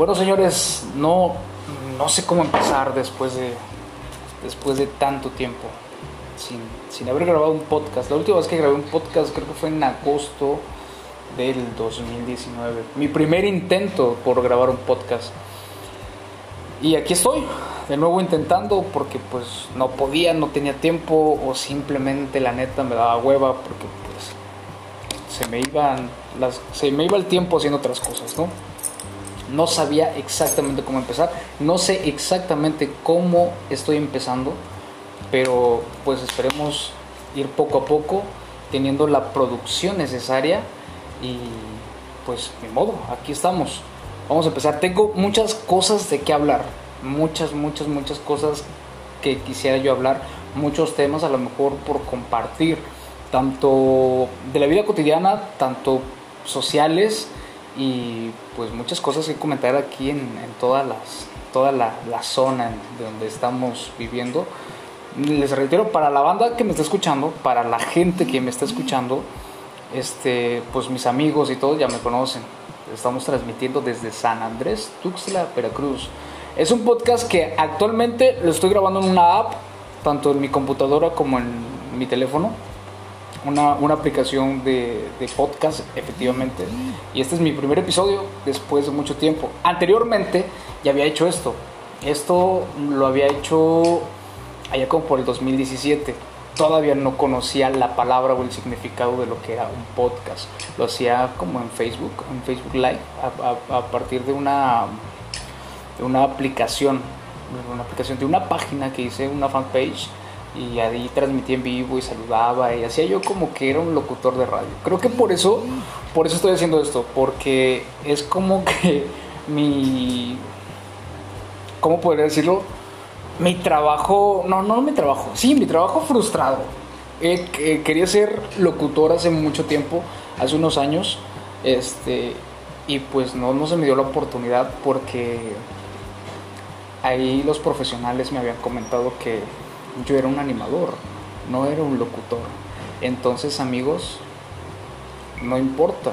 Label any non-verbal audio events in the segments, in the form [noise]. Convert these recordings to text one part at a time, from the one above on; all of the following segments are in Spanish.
Bueno, señores, no, no sé cómo empezar después de, después de tanto tiempo sin, sin haber grabado un podcast. La última vez que grabé un podcast creo que fue en agosto del 2019. Mi primer intento por grabar un podcast. Y aquí estoy, de nuevo intentando porque pues no podía, no tenía tiempo o simplemente la neta me daba hueva porque pues se me iban se me iba el tiempo haciendo otras cosas, ¿no? No sabía exactamente cómo empezar, no sé exactamente cómo estoy empezando, pero pues esperemos ir poco a poco teniendo la producción necesaria y pues de modo, aquí estamos. Vamos a empezar. Tengo muchas cosas de qué hablar, muchas, muchas, muchas cosas que quisiera yo hablar, muchos temas a lo mejor por compartir, tanto de la vida cotidiana, tanto sociales y pues muchas cosas que comentar aquí en, todas las, toda la, la zona de donde estamos viviendo. Les reitero, para la banda que me está escuchando, para la gente que me está escuchando, este, pues mis amigos y todos ya me conocen. Estamos transmitiendo desde San Andrés, Tuxtla, Veracruz. Es un podcast que actualmente lo estoy grabando en una app, tanto en mi computadora como en mi teléfono. Una, una aplicación de, de, podcast, efectivamente. Y este es mi primer episodio después de mucho tiempo. Anteriormente ya había hecho esto. Esto lo había hecho allá como por el 2017 todavía no conocía la palabra o el significado de lo que era un podcast. Lo hacía como en Facebook, en Facebook Live, a, partir de una, de una aplicación, una aplicación de una página que hice, una fanpage, y ahí transmitía en vivo y saludaba y hacía yo como que era un locutor de radio. Creo que por eso, por eso estoy haciendo esto, porque es como [laughs] que mi, ¿cómo podría decirlo? mi trabajo, no, no mi trabajo, sí, mi trabajo frustrado. Eh, quería ser locutor hace mucho tiempo, hace unos años, este, y pues no, no se me dio la oportunidad porque ahí los profesionales me habían comentado que yo era un animador, no era un locutor. Entonces amigos, no importa,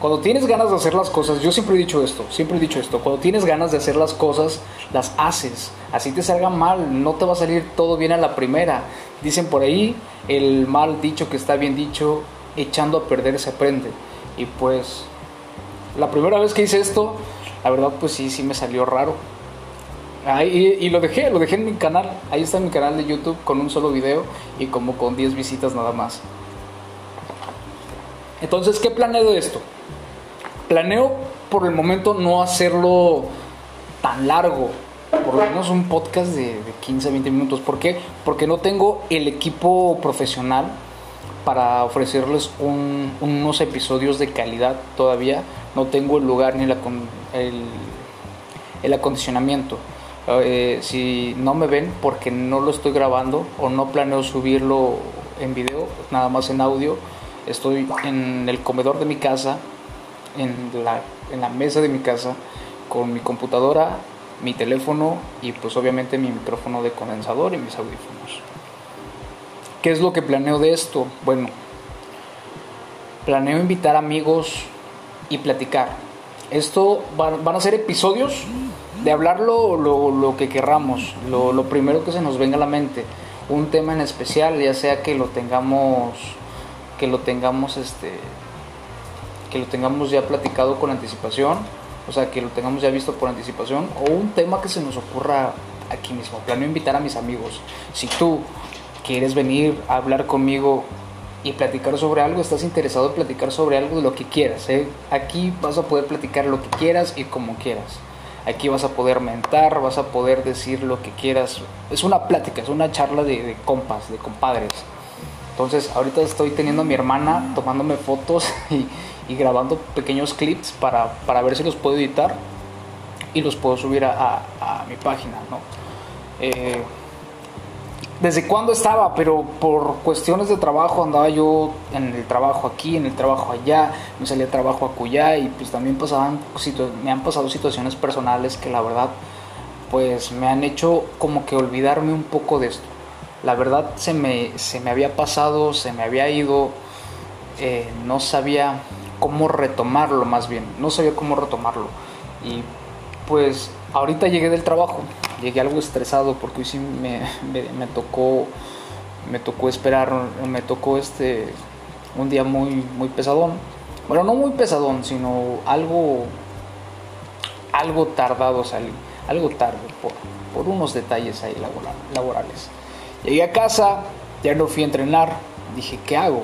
cuando tienes ganas de hacer las cosas, yo siempre he dicho esto, siempre he dicho esto, cuando tienes ganas de hacer las cosas, las haces. Así te salga mal, no te va a salir todo bien a la primera. Dicen por ahí, el mal dicho que está bien dicho, echando a perder se aprende. Y pues, la primera vez que hice esto, la verdad pues sí, sí me salió raro. Ahí, y, lo dejé, lo dejé en mi canal. Ahí está mi canal de YouTube con un solo video y como con 10 visitas nada más. Entonces, ¿qué planeo de esto? Planeo por el momento no hacerlo tan largo, por lo menos un podcast de, 15 20 minutos. ¿Por qué? Porque no tengo el equipo profesional para ofrecerles unos episodios de calidad todavía. No tengo el lugar ni el, el acondicionamiento. Eh, si no me ven porque no lo estoy grabando o no planeo subirlo en video, nada más en audio, estoy en el comedor de mi casa en la, en la mesa de mi casa con mi computadora, mi teléfono y pues obviamente mi micrófono de condensador y mis audífonos. ¿Qué es lo que planeo de esto? Bueno, planeo invitar amigos y platicar. Esto van a ser episodios de hablar lo, lo, que querramos, lo, lo, primero que se nos venga a la mente, un tema en especial, ya sea que lo tengamos, que lo tengamos este, que lo tengamos ya platicado con anticipación, o sea, que lo tengamos ya visto por anticipación, o un tema que se nos ocurra aquí mismo. Planeo invitar a mis amigos. Si tú quieres venir a hablar conmigo y platicar sobre algo, estás interesado en platicar sobre algo de lo que quieras. ¿eh? Aquí vas a poder platicar lo que quieras y como quieras. Aquí vas a poder mentar, vas a poder decir lo que quieras. Es una plática, es una charla de, compas, de compadres. Entonces, ahorita estoy teniendo a mi hermana tomándome fotos [laughs] y, y grabando pequeños clips para, para, ver si los puedo editar y los puedo subir a, a, mi página, ¿no? Eh, desde cuándo estaba, pero por cuestiones de trabajo andaba yo en el trabajo aquí, en el trabajo allá, me salía trabajo acullá y pues también pasaban, me han pasado situaciones personales que la verdad pues me han hecho como que olvidarme un poco de esto. La verdad se me, se me había pasado, se me había ido, eh, no sabía cómo retomarlo más bien, no sabía cómo retomarlo. Y pues ahorita llegué del trabajo, llegué algo estresado porque hoy sí me, me, tocó me tocó esperar, me tocó este un día muy muy pesadón. Bueno, no muy pesadón, sino algo algo tardado salir, algo tarde por, por unos detalles ahí laborales. Llegué a casa, ya no fui a entrenar, dije, ¿qué hago?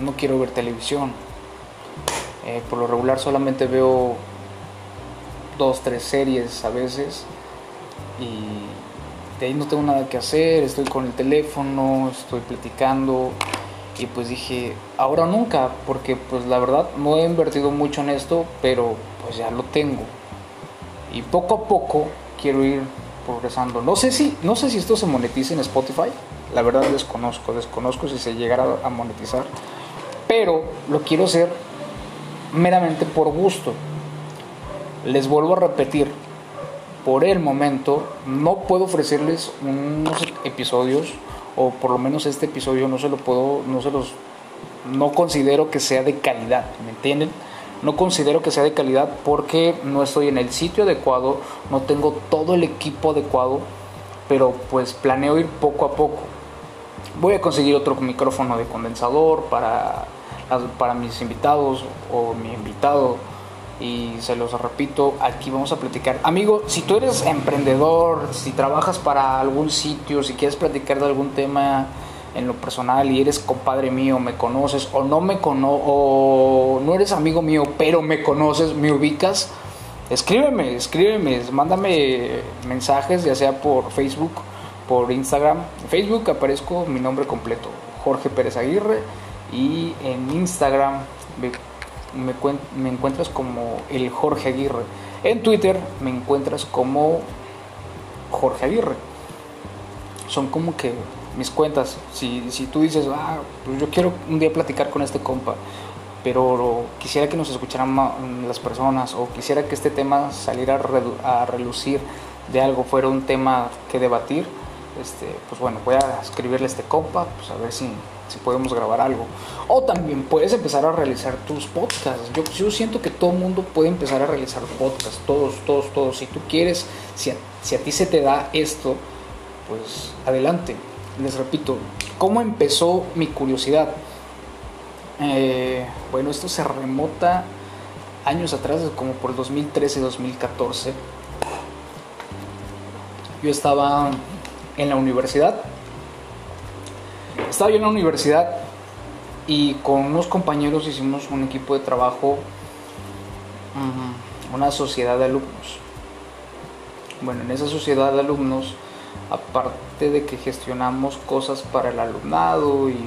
No quiero ver televisión. Eh, por lo regular solamente veo dos, tres series a veces y de ahí no tengo nada que hacer, estoy con el teléfono, estoy platicando y pues dije, ahora nunca, porque pues la verdad no he invertido mucho en esto, pero pues ya lo tengo. Y poco a poco quiero ir progresando. No sé si, no sé si esto se monetiza en Spotify, la verdad desconozco, desconozco si se llegará a monetizar, pero lo quiero hacer meramente por gusto. Les vuelvo a repetir, por el momento no puedo ofrecerles unos episodios o por lo menos este episodio no se lo puedo, no se los, no considero que sea de calidad, ¿me entienden? No considero que sea de calidad porque no estoy en el sitio adecuado, no tengo todo el equipo adecuado, pero pues planeo ir poco a poco. Voy a conseguir otro micrófono de condensador para, para mis invitados o mi invitado y se los repito, aquí vamos a platicar. Amigo, si tú eres emprendedor, si trabajas para algún sitio, si quieres platicar de algún tema en lo personal y eres compadre mío, me conoces o no me cono o no eres amigo mío, pero me conoces, me ubicas, escríbeme, escríbeme, mándame mensajes, ya sea por Facebook, por Instagram. En Facebook aparezco mi nombre completo, Jorge Pérez Aguirre, y en Instagram me, me encuentras como el Jorge Aguirre. En Twitter me encuentras como Jorge Aguirre. Son como que mis cuentas. Si, si tú dices, ah, pues yo quiero un día platicar con este compa, pero quisiera que nos escucharan las personas o quisiera que este tema saliera a relucir de algo, fuera un tema que debatir, este, pues bueno, voy a escribirle a este compa, pues a ver si, si podemos grabar algo. O también puedes empezar a realizar tus podcasts. Yo, siento que todo mundo puede empezar a realizar podcasts, todos, todos, todos. Si tú quieres, si a, si a ti se te da esto, pues adelante les repito, ¿cómo empezó mi curiosidad? Eh, bueno, esto se remota años atrás, como por el 2013-2014. Yo estaba en la universidad. Estaba yo en la universidad y con unos compañeros hicimos un equipo de trabajo, una sociedad de alumnos. Bueno, en esa sociedad de alumnos aparte de que gestionamos cosas para el alumnado y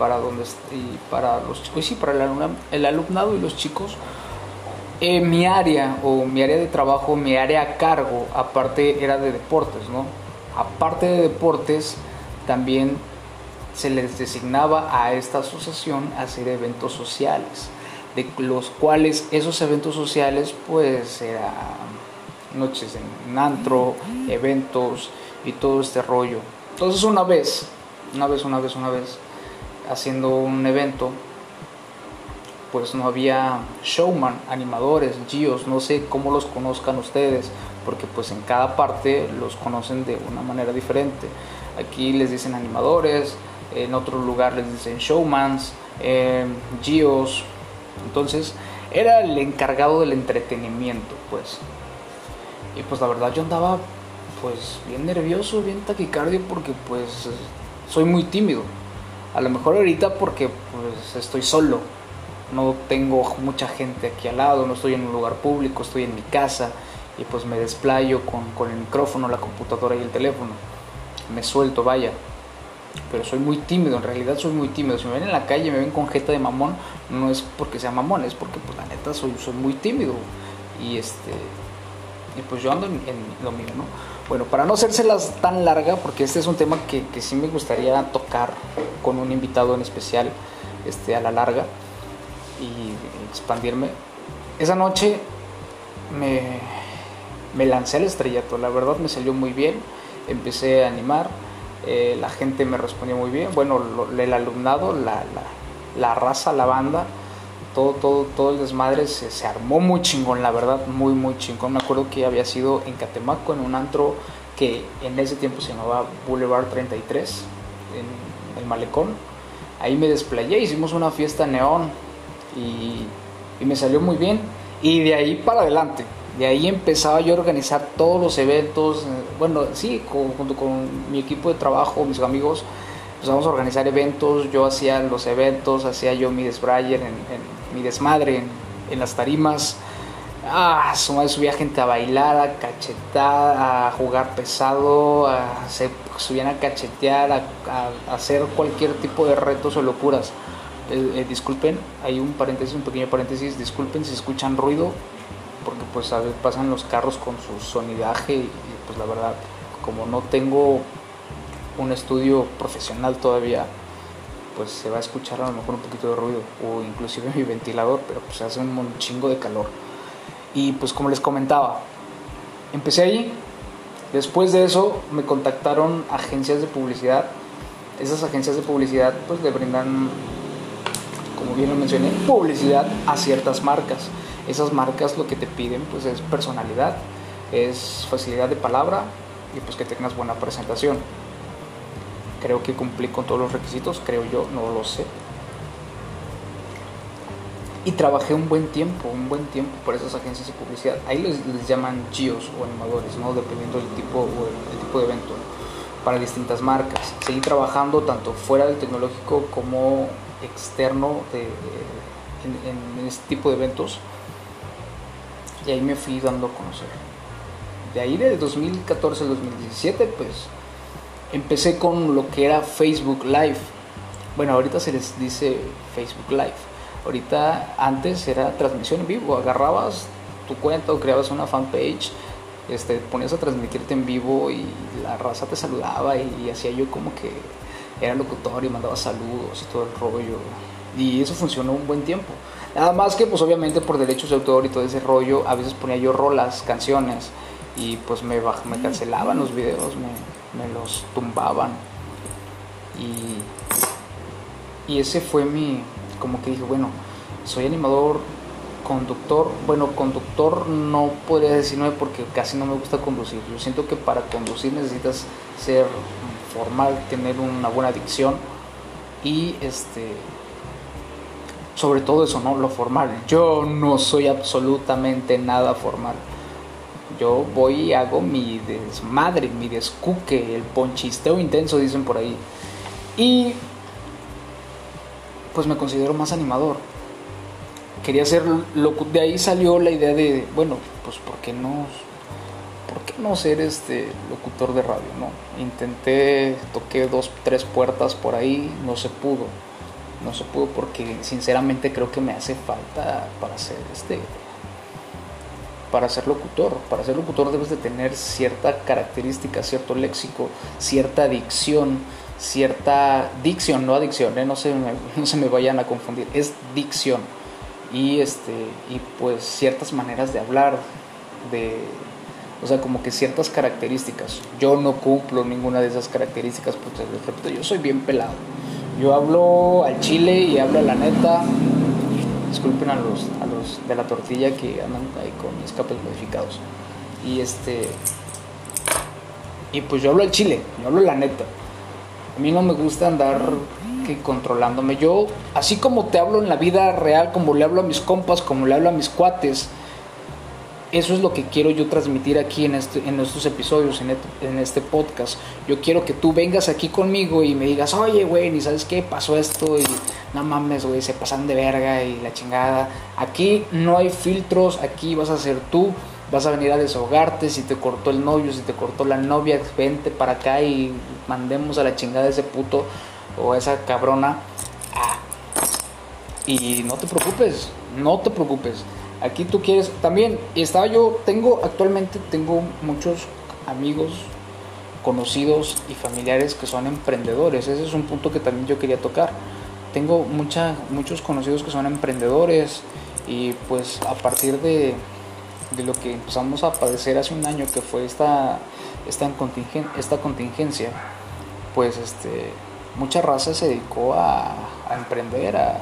para donde y para los chicos, sí, para el, alumnado, y los chicos, eh, mi área o mi área de trabajo, mi área a cargo, aparte era de deportes, ¿no? Aparte de deportes, también se les designaba a esta asociación hacer eventos sociales, de los cuales esos eventos sociales pues eran noches en antro, eventos, y todo este rollo. Entonces una vez, una vez, una vez, una vez, haciendo un evento, pues no había showman, animadores, geos, no sé cómo los conozcan ustedes, porque pues en cada parte los conocen de una manera diferente. Aquí les dicen animadores, en otro lugar les dicen showmans, eh, geos. Entonces era el encargado del entretenimiento, pues. Y pues la verdad yo andaba pues bien nervioso, bien taquicardio porque pues soy muy tímido. A lo mejor ahorita porque pues estoy solo, no tengo mucha gente aquí al lado, no estoy en un lugar público, estoy en mi casa y pues me desplayo con, con el micrófono, la computadora y el teléfono. Me suelto, vaya. Pero soy muy tímido, en realidad soy muy tímido. Si me ven en la calle y me ven con jeta de mamón, no es porque sea mamón, es porque pues la neta soy, soy muy tímido. Y este y pues yo ando en, en lo mío, ¿no? Bueno, para no hacérselas tan larga, porque este es un tema que, que, sí me gustaría tocar con un invitado en especial este, a la larga y expandirme. Esa noche me, me lancé al estrellato, la verdad me salió muy bien, empecé a animar, eh, la gente me respondió muy bien, bueno, el alumnado, la, la, la raza, la banda, todo, todo, todo el desmadre se, se, armó muy chingón, la verdad, muy, muy chingón. Me acuerdo que había sido en Catemaco, en un antro que en ese tiempo se llamaba Boulevard 33, en el malecón. Ahí me desplayé, hicimos una fiesta neón y, y me salió muy bien. Y de ahí para adelante, de ahí empezaba yo a organizar todos los eventos, eh, bueno, sí, junto con mi equipo de trabajo, mis amigos, empezamos a organizar eventos, yo hacía los eventos, hacía yo mi desbrayer, en, mi desmadre en, las tarimas, ah, subía gente a bailar, a cachetar, a jugar pesado, a, se a cachetear, a, hacer cualquier tipo de retos o locuras. Eh, eh, disculpen, hay un paréntesis, un pequeño paréntesis, disculpen si escuchan ruido, porque pues a veces pasan los carros con su sonidaje y, pues la verdad como no tengo un estudio profesional todavía pues se va a escuchar a lo mejor un poquito de ruido o inclusive [laughs] mi ventilador pero pues hace un chingo de calor. Y pues como les comentaba empecé ahí. Después de eso me contactaron agencias de publicidad. Esas agencias de publicidad pues le brindan como bien lo mencioné publicidad a ciertas marcas esas marcas lo que te piden pues es personalidad, es facilidad de palabra y pues que tengas buena presentación. Creo que cumplí con todos los requisitos, creo yo, no lo sé. Y trabajé un buen tiempo, un buen tiempo por esas agencias de publicidad. Ahí les, llaman GIOS o animadores, ¿no? Dependiendo del tipo, del tipo de evento, para distintas marcas. Seguí trabajando tanto fuera del tecnológico como externo en, en este tipo de eventos y ahí me fui dando a conocer. De ahí del 2014 al 2017 pues empecé con lo que era Facebook Live. Bueno, ahorita se les dice Facebook Live. Ahorita antes era transmisión en vivo, agarrabas tu cuenta o creabas una fanpage, este, ponías a transmitirte en vivo y la raza te saludaba y, hacía yo como que era locutor y mandaba saludos y todo el rollo. Y eso funcionó un buen tiempo. Nada más que pues obviamente por derechos de autor y todo ese rollo, a veces ponía yo rolas, canciones y pues me, me cancelaban los videos, me, los tumbaban. Y, y ese fue mi, como que dije, bueno, soy animador, conductor, bueno, conductor no podría decirme porque casi no me gusta conducir. Yo siento que para conducir necesitas ser formal, tener una buena dicción y este sobre todo eso, ¿no? Lo formal. Yo no soy absolutamente nada formal. Yo voy y hago mi desmadre, mi descuque, el ponchisteo intenso, dicen por ahí. Y pues me considero más animador. Quería ser De ahí salió la idea de, bueno, pues ¿por qué no? ¿Por qué no ser este locutor de radio, no? Intenté, toqué dos, tres puertas por ahí, no se pudo no se pudo porque sinceramente creo que me hace falta para ser este para ser locutor. Para ser locutor debes de tener cierta característica, cierto léxico, cierta dicción, cierta dicción, no adicción, ¿eh? no, se me, [laughs] no se me vayan a confundir, es dicción. Y, este, y pues ciertas maneras de hablar, de, o sea, como que ciertas características. Yo no cumplo ninguna de esas características, porque repito, yo soy bien pelado. Yo hablo al chile y hablo a la neta. Disculpen a los, a los de la tortilla que andan ahí con escapes modificados. Y este. Y pues yo hablo al chile, yo hablo la neta. A mí no me gusta andar que controlándome. Yo, así como te hablo en la vida real, como le hablo a mis compas, como le hablo a mis cuates, eso es lo que quiero yo transmitir aquí en, este, en estos episodios, en, este podcast. Yo quiero que tú vengas aquí conmigo y me digas, oye, güey, ni sabes qué pasó esto y no mames, güey, se pasan de verga y la chingada. Aquí no hay filtros, aquí vas a ser tú, vas a venir a desahogarte. Si te cortó el novio, si te cortó la novia, vente para acá y mandemos a la chingada a ese puto o a esa cabrona. Ah. Y no te preocupes, no te preocupes Aquí tú quieres también, estaba yo, tengo actualmente, tengo muchos amigos, conocidos y familiares que son emprendedores. Ese es un punto que también yo quería tocar. Tengo mucha, muchos conocidos que son emprendedores y pues a partir de, de lo que empezamos a padecer hace un año que fue esta, esta, contingencia, esta contingencia, pues este, mucha raza se dedicó a, a emprender, a,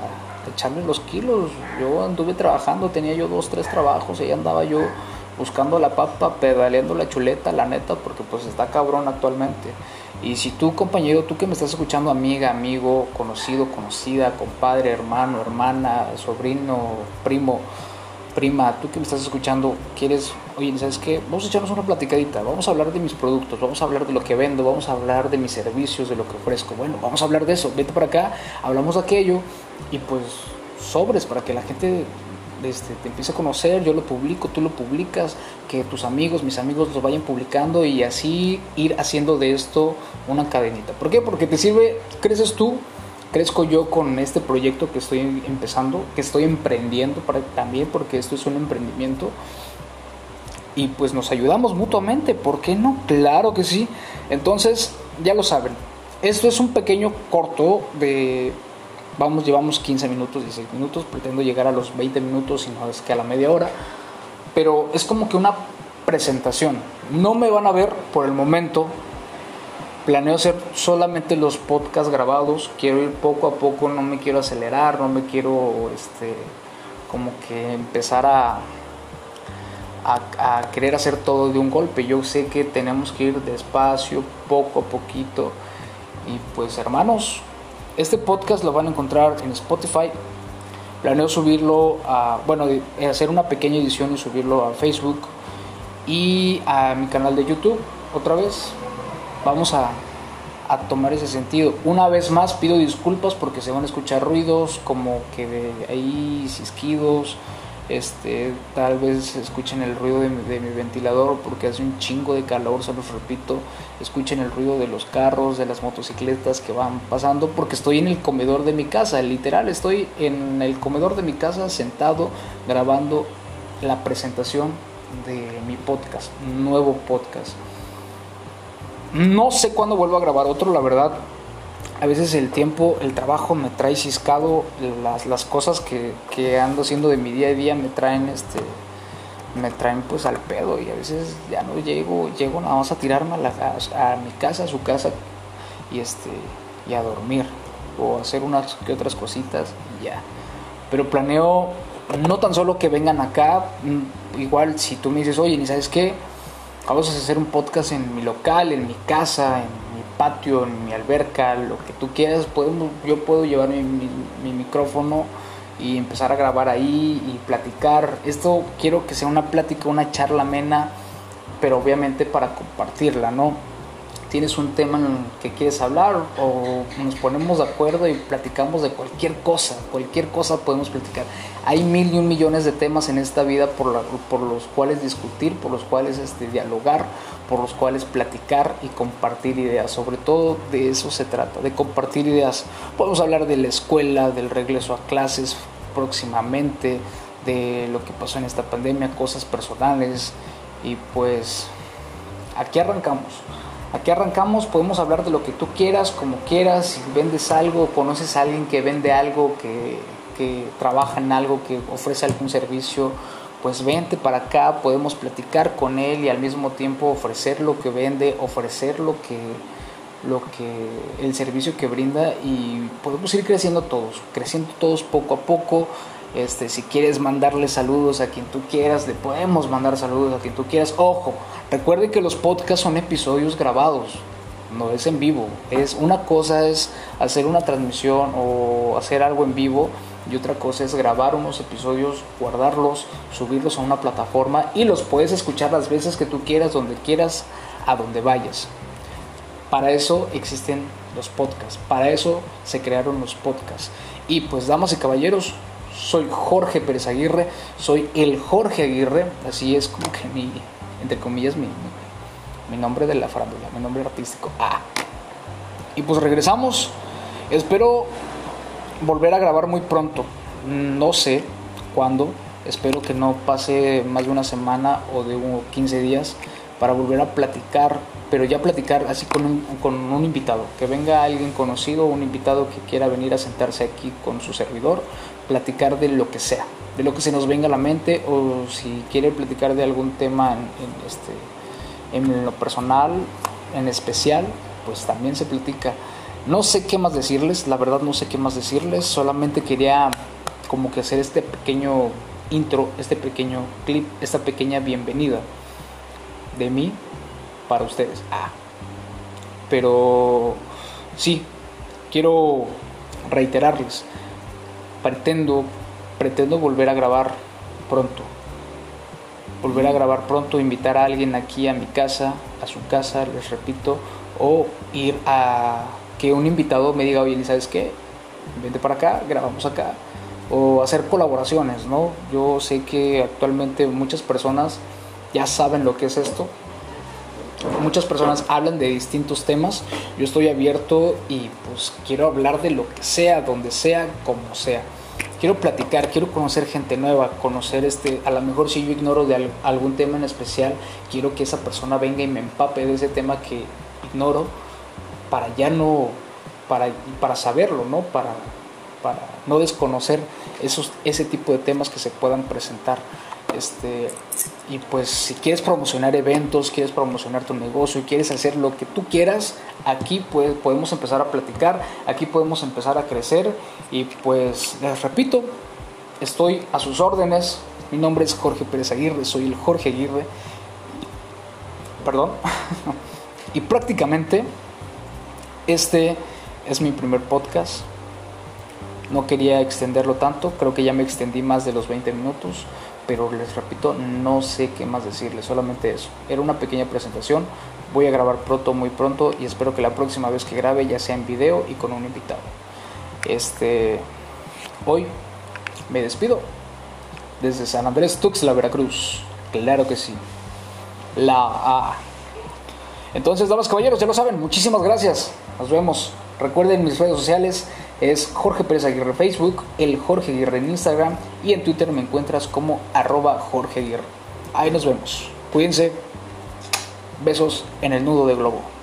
echarle los kilos. Yo anduve trabajando, tenía yo dos, tres trabajos, ahí andaba yo buscando la papa, pedaleando la chuleta, la neta, porque pues está cabrón actualmente. Y si tú, compañero, tú que me estás escuchando, amiga, amigo, conocido, conocida, compadre, hermano, hermana, sobrino, primo, prima, tú que me estás escuchando, quieres, oye, ¿sabes qué? Vamos a echarnos una platicadita, vamos a hablar de mis productos, vamos a hablar de lo que vendo, vamos a hablar de mis servicios, de lo que ofrezco. Bueno, vamos a hablar de eso, vete para acá, hablamos de aquello y pues sobres para que la gente este, te empiece a conocer, yo lo publico, tú lo publicas, que tus amigos, mis amigos lo vayan publicando y así ir haciendo de esto una cadenita. ¿Por qué? Porque te sirve, creces tú, crezco yo con este proyecto que estoy empezando, que estoy emprendiendo para, también, porque esto es un emprendimiento. Y pues nos ayudamos mutuamente, ¿por qué no? Claro que sí. Entonces, ya lo saben, esto es un pequeño corto de, vamos, llevamos 15 minutos, 16 minutos, pretendo llegar a los 20 minutos y no es que a la media hora, pero es como que una presentación. No me van a ver por el momento, planeo hacer solamente los podcasts grabados, quiero ir poco a poco, no me quiero acelerar, no me quiero este como que empezar a, a, querer hacer todo de un golpe. Yo sé que tenemos que ir despacio, poco a poquito. Y pues hermanos, este podcast lo van a encontrar en Spotify. Planeo subirlo a, bueno, hacer una pequeña edición y subirlo a Facebook y a mi canal de YouTube otra vez vamos a, tomar ese sentido. Una vez más pido disculpas porque se van a escuchar ruidos como que de ahí cisquidos, este, tal vez escuchen el ruido de mi, ventilador porque hace un chingo de calor, se los repito, escuchen el ruido de los carros, de las motocicletas que van pasando porque estoy en el comedor de mi casa, literal, estoy en el comedor de mi casa sentado grabando la presentación de mi podcast, nuevo podcast. No sé cuándo vuelvo a grabar otro, la verdad. A veces el tiempo, el trabajo me trae ciscado, las, las cosas que, que, ando haciendo de mi día a día me traen este me traen pues al pedo y a veces ya no llego, llego nada más a tirarme a, la, a, mi casa, a su casa y este y a dormir o hacer unas que otras cositas y ya. Pero planeo no tan solo que vengan acá, mm, igual si tú me dices, oye, ni sabes qué, vamos a hacer un podcast en mi local, en mi casa, en patio, en mi alberca, lo que tú quieras. Podemos, yo puedo llevar mi, micrófono y empezar a grabar ahí y platicar. Esto quiero que sea una plática, una charla amena, pero obviamente para compartirla, ¿no? tienes un tema en el que quieres hablar o nos ponemos de acuerdo y platicamos de cualquier cosa, cualquier cosa podemos platicar. Hay mil y un millones de temas en esta vida por, por los cuales discutir, por los cuales este, dialogar, por los cuales platicar y compartir ideas. Sobre todo de eso se trata, de compartir ideas. Podemos hablar de la escuela, del regreso a clases próximamente, de lo que pasó en esta pandemia, cosas personales y pues aquí arrancamos. Aquí arrancamos, podemos hablar de lo que tú quieras, como quieras, si vendes algo, conoces a alguien que vende algo, que, que trabaja en algo, que ofrece algún servicio, pues vente para acá, podemos platicar con él y al mismo tiempo ofrecer lo que vende, ofrecer lo que, lo que el servicio que brinda y podemos ir creciendo todos, creciendo todos poco a poco. Este, si quieres mandarle saludos a quien tú quieras, le podemos mandar saludos a quien tú quieras. Ojo, recuerde que los podcasts son episodios grabados, no es en vivo. Es una cosa es hacer una transmisión o hacer algo en vivo y otra cosa es grabar unos episodios, guardarlos, subirlos a una plataforma y los puedes escuchar las veces que tú quieras, donde quieras, a donde vayas. Para eso existen los podcasts, para eso se crearon los podcasts. Y pues damas y caballeros, soy Jorge Pérez Aguirre, soy el Jorge Aguirre, así es como que mi, entre comillas, mi, mi nombre de la farándula, mi nombre artístico. Ah. Y pues regresamos, espero volver a grabar muy pronto, no sé cuándo, espero que no pase más de una semana o de 15 días para volver a platicar, pero ya platicar así con un, con un invitado, que venga alguien conocido, un invitado que quiera venir a sentarse aquí con su servidor, platicar de lo que sea, de lo que se nos venga a la mente o si quiere platicar de algún tema en, este, en lo personal, en especial, pues también se platica. No sé qué más decirles, la verdad no sé qué más decirles, solamente quería como que hacer este pequeño intro, este pequeño clip, esta pequeña bienvenida de mí para ustedes. Ah. Pero sí, quiero reiterarles, pretendo, pretendo volver a grabar pronto. Volver a grabar pronto, invitar a alguien aquí a mi casa, a su casa, les repito, o ir a que un invitado me diga, oye, ¿sabes qué? Vente para acá, grabamos acá. O hacer colaboraciones, ¿no? Yo sé que actualmente muchas personas ya saben lo que es esto. Muchas personas hablan de distintos temas. Yo estoy abierto y pues quiero hablar de lo que sea, donde sea, como sea. Quiero platicar, quiero conocer gente nueva, conocer este, a lo mejor si yo ignoro de algún tema en especial, quiero que esa persona venga y me empape de ese tema que ignoro para ya no, para, para saberlo, ¿no? Para, para no desconocer esos, ese tipo de temas que se puedan presentar. Este, y pues si quieres promocionar eventos, quieres promocionar tu negocio, quieres hacer lo que tú quieras, aquí pues, podemos empezar a platicar, aquí podemos empezar a crecer y pues les repito, estoy a sus órdenes. Mi nombre es Jorge Pérez Aguirre, soy el Jorge Aguirre. Perdón. [laughs] y prácticamente este es mi primer podcast. No quería extenderlo tanto, creo que ya me extendí más de los 20 minutos pero les repito, no sé qué más decirles, solamente eso. Era una pequeña presentación, voy a grabar pronto, muy pronto, y espero que la próxima vez que grabe ya sea en video y con un invitado. Este, hoy me despido desde San Andrés Tuxtla, Veracruz. Claro que sí. La A. Entonces, damas caballeros, ya lo saben, muchísimas gracias. Nos vemos. Recuerden mis redes sociales es Jorge Pérez Aguirre Facebook, el Jorge Aguirre en Instagram y en Twitter me encuentras como arroba Jorge Aguirre. Ahí nos vemos. Cuídense. Besos en el nudo de globo.